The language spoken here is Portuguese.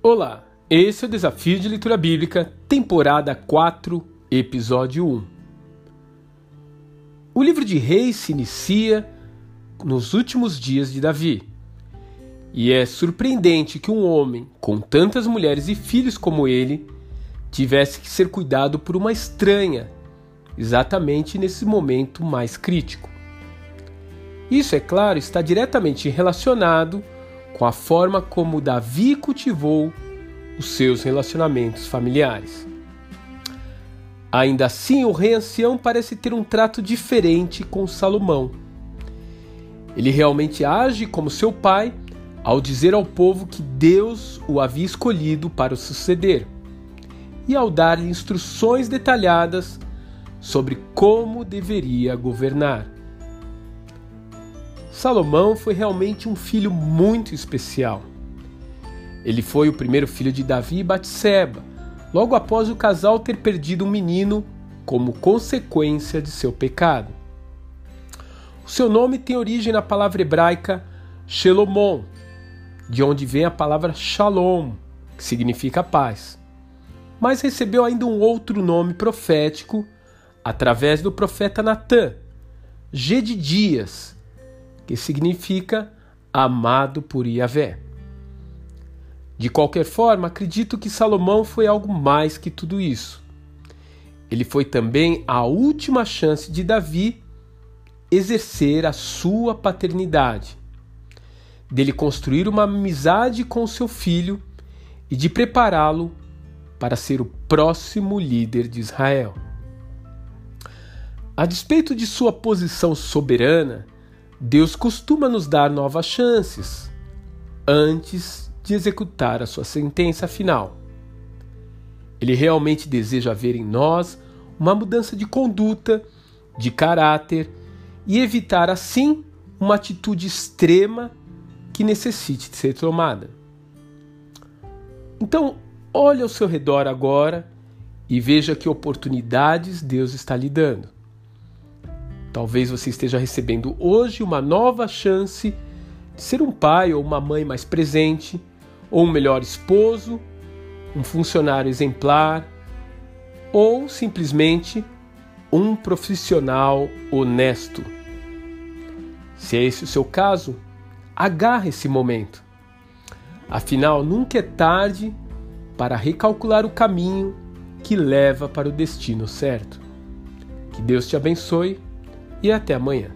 Olá, esse é o Desafio de Leitura Bíblica, temporada 4, episódio 1. O livro de Reis se inicia nos últimos dias de Davi. E é surpreendente que um homem com tantas mulheres e filhos como ele tivesse que ser cuidado por uma estranha, exatamente nesse momento mais crítico. Isso, é claro, está diretamente relacionado com a forma como Davi cultivou os seus relacionamentos familiares. Ainda assim, o rei ancião parece ter um trato diferente com Salomão. Ele realmente age como seu pai ao dizer ao povo que Deus o havia escolhido para o suceder e ao dar-lhe instruções detalhadas sobre como deveria governar. Salomão foi realmente um filho muito especial. Ele foi o primeiro filho de Davi e Batseba, logo após o casal ter perdido um menino como consequência de seu pecado. O seu nome tem origem na palavra hebraica Shelomon, de onde vem a palavra Shalom, que significa paz. Mas recebeu ainda um outro nome profético através do profeta Natã, Gedidias, que significa amado por Yahvé. De qualquer forma, acredito que Salomão foi algo mais que tudo isso. Ele foi também a última chance de Davi exercer a sua paternidade, dele construir uma amizade com seu filho e de prepará-lo para ser o próximo líder de Israel. A despeito de sua posição soberana, Deus costuma nos dar novas chances antes de executar a sua sentença final. Ele realmente deseja ver em nós uma mudança de conduta, de caráter e evitar assim uma atitude extrema que necessite de ser tomada. Então, olhe ao seu redor agora e veja que oportunidades Deus está lhe dando. Talvez você esteja recebendo hoje uma nova chance de ser um pai ou uma mãe mais presente, ou um melhor esposo, um funcionário exemplar, ou simplesmente um profissional honesto. Se é esse o seu caso, agarre esse momento. Afinal, nunca é tarde para recalcular o caminho que leva para o destino certo. Que Deus te abençoe e até amanhã.